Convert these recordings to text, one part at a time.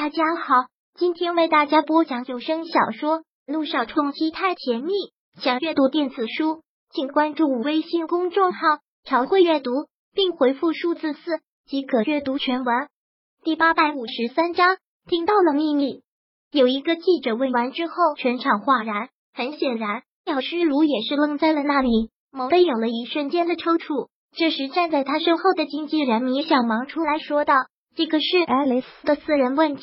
大家好，今天为大家播讲有声小说《路上冲击太甜蜜》。想阅读电子书，请关注微信公众号“朝会阅读”，并回复数字四即可阅读全文。第八百五十三章，听到了秘密。有一个记者问完之后，全场哗然。很显然，姚诗如也是愣在了那里，眸被有了一瞬间的抽搐。这时，站在他身后的经纪人米小芒出来说道。这个是 Alice 的私人问题，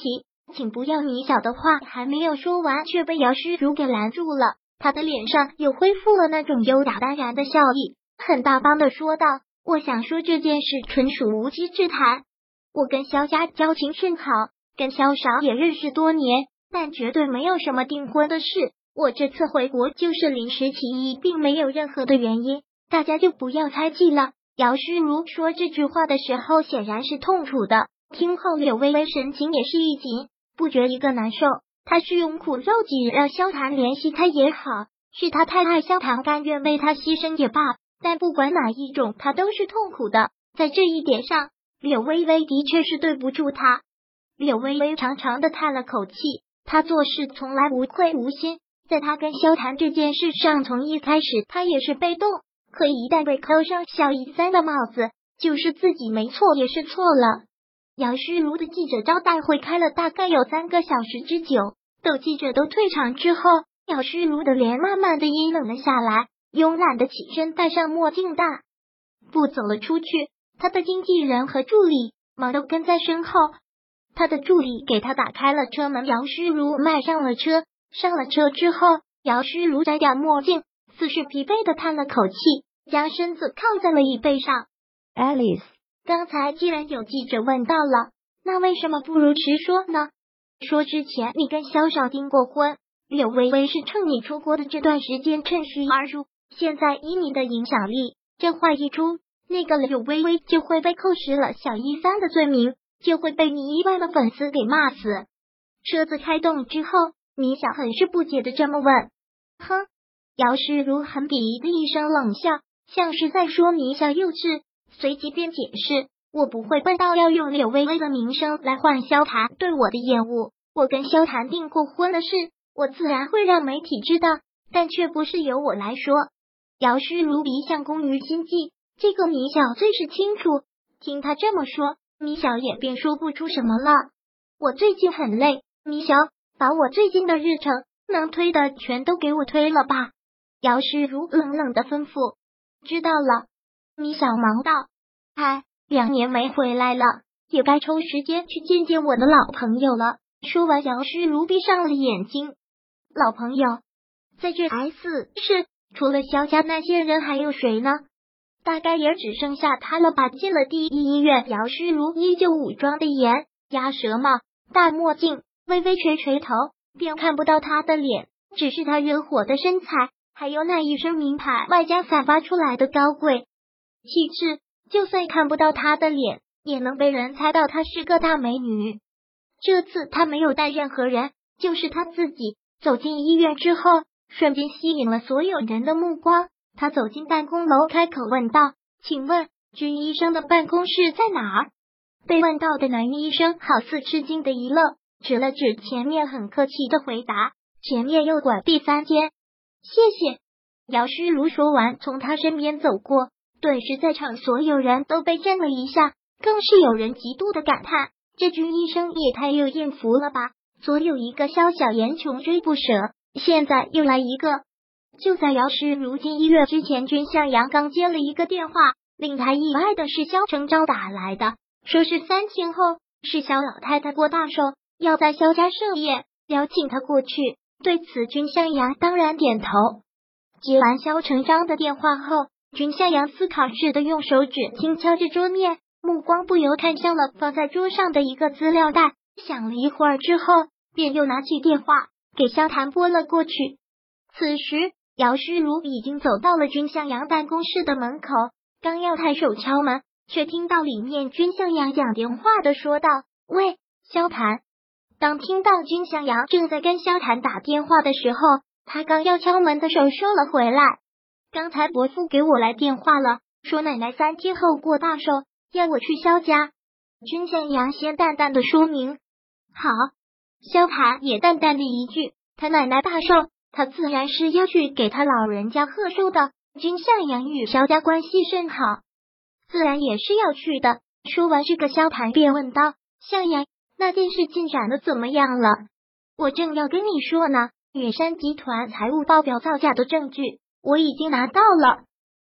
请不要。米小的话还没有说完，却被姚诗如给拦住了。他的脸上又恢复了那种优雅淡然的笑意，很大方的说道：“我想说这件事纯属无稽之谈。我跟萧家交情甚好，跟萧少也认识多年，但绝对没有什么订婚的事。我这次回国就是临时起意，并没有任何的原因，大家就不要猜忌了。”姚诗如说这句话的时候，显然是痛楚的。听后，柳微微神情也是一紧，不觉一个难受。他是用苦肉计让萧谈联系他也好，是他太爱萧谈，甘愿为他牺牲也罢。但不管哪一种，他都是痛苦的。在这一点上，柳微微的确是对不住他。柳微微长长的叹了口气，他做事从来无愧无心，在他跟萧谈这件事上，从一开始他也是被动，可一旦被扣上小一三的帽子，就是自己没错也是错了。姚诗如的记者招待会开了大概有三个小时之久，等记者都退场之后，姚诗如的脸慢慢的阴冷了下来，慵懒的起身，戴上墨镜，大步走了出去。他的经纪人和助理忙都跟在身后。他的助理给他打开了车门，姚诗如迈上了车。上了车之后，姚诗如摘掉墨镜，似是疲惫的叹了口气，将身子靠在了椅背上。Alice。刚才既然有记者问到了，那为什么不如实说呢？说之前你跟肖少订过婚，柳微微是趁你出国的这段时间趁虚而入。现在以你的影响力，这话一出，那个柳微微就会被扣实了小一三的罪名，就会被你亿万的粉丝给骂死。车子开动之后，米小很是不解的这么问：“哼。”姚诗如很鄙夷的一声冷笑，像是在说米小幼稚。随即便解释：“我不会笨到要用柳微微的名声来换萧谈对我的厌恶。我跟萧谈订过婚的事，我自然会让媒体知道，但却不是由我来说。”姚诗如一向工于心计，这个米小最是清楚。听他这么说，米小也便说不出什么了。我最近很累，米小，把我最近的日程能推的全都给我推了吧。姚诗如冷冷的吩咐：“知道了。”米小忙道：“哎，两年没回来了，也该抽时间去见见我的老朋友了。”说完，姚诗如闭上了眼睛。老朋友，在这 S 市，除了萧家那些人，还有谁呢？大概也只剩下他了吧。进了第一医院，姚诗如依旧武装的严，鸭舌帽、大墨镜，微微垂垂头，便看不到他的脸，只是他热火的身材，还有那一身名牌，外加散发出来的高贵。气质，就算看不到她的脸，也能被人猜到她是个大美女。这次她没有带任何人，就是她自己走进医院之后，瞬间吸引了所有人的目光。她走进办公楼，开口问道：“请问军医生的办公室在哪儿？”被问到的男医生好似吃惊的一愣，指了指前面，很客气的回答：“前面右拐第三间。”谢谢。姚诗如说完，从他身边走过。顿时，在场所有人都被震了一下，更是有人极度的感叹：这军医生也太有艳福了吧！左有一个萧小言穷追不舍，现在又来一个。就在姚诗如今医院之前，军向阳刚接了一个电话，令他意外的是萧成章打来的，说是三天后是萧老太太过大寿，要在萧家设宴，邀请他过去。对此，军向阳当然点头。接完萧成章的电话后。君向阳思考似的用手指轻敲着桌面，目光不由看向了放在桌上的一个资料袋。想了一会儿之后，便又拿起电话给萧谈拨了过去。此时，姚诗如已经走到了君向阳办公室的门口，刚要抬手敲门，却听到里面君向阳讲电话的说道：“喂，萧谈。”当听到君向阳正在跟萧谈打电话的时候，他刚要敲门的手收了回来。刚才伯父给我来电话了，说奶奶三天后过大寿，要我去萧家。君向阳先淡淡的说明。好。萧盘也淡淡的一句：“他奶奶大寿，他自然是要去给他老人家贺寿的。君向阳与萧家关系甚好，自然也是要去的。”说完这个，萧盘便问道：“向阳，那件事进展的怎么样了？我正要跟你说呢。远山集团财务报表造假的证据，我已经拿到了。”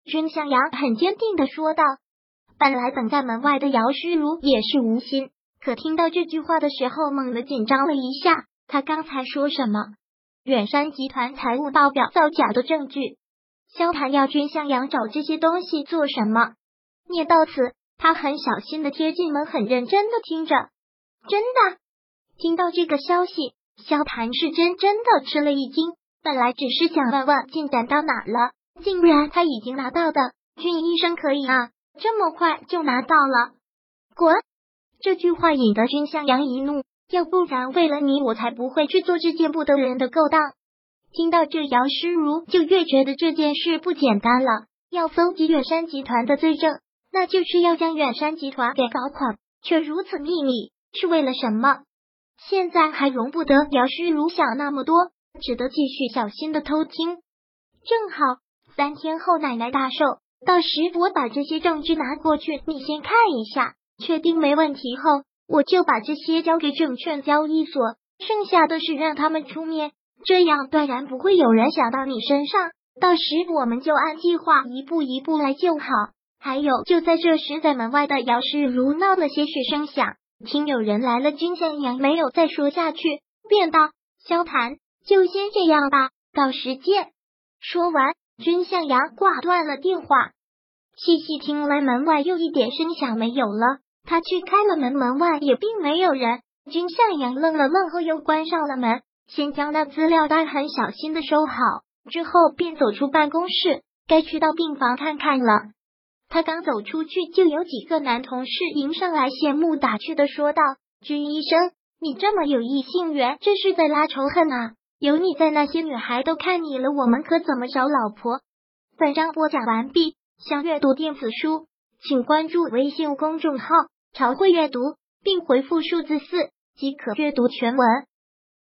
君向阳很坚定的说道。本来等在门外的姚诗如也是无心。可听到这句话的时候，猛地紧张了一下。他刚才说什么？远山集团财务报表造假的证据？萧谭要君向阳找这些东西做什么？念到此，他很小心的贴近门，很认真的听着。真的，听到这个消息，萧谭是真真的吃了一惊。本来只是想问问进展到哪了，竟然他已经拿到的。君医生可以啊，这么快就拿到了？滚！这句话引得君向阳一怒，要不然为了你，我才不会去做这件不得人的勾当。听到这，姚诗如就越觉得这件事不简单了。要搜集远山集团的罪证，那就是要将远山集团给搞垮，却如此秘密，是为了什么？现在还容不得姚诗如想那么多，只得继续小心的偷听。正好三天后奶奶大寿，到时我把这些证据拿过去，你先看一下。确定没问题后，我就把这些交给证券交易所，剩下的是让他们出面，这样断然不会有人想到你身上。到时我们就按计划一步一步来就好。还有，就在这时，在门外的姚世如闹了些许声响，听有人来了。金向阳没有再说下去，便道：“萧谈，就先这样吧，到时见。”说完，君向阳挂断了电话。细细听来，门外又一点声响没有了。他去开了门，门外也并没有人。君向阳愣了愣后，又关上了门，先将那资料袋很小心的收好，之后便走出办公室，该去到病房看看了。他刚走出去，就有几个男同事迎上来，羡慕打趣的说道：“君医生，你这么有异性缘，这是在拉仇恨啊？有你在，那些女孩都看你了，我们可怎么找老婆？”本章播讲完毕，想阅读电子书，请关注微信公众号。朝会阅读，并回复数字四即可阅读全文。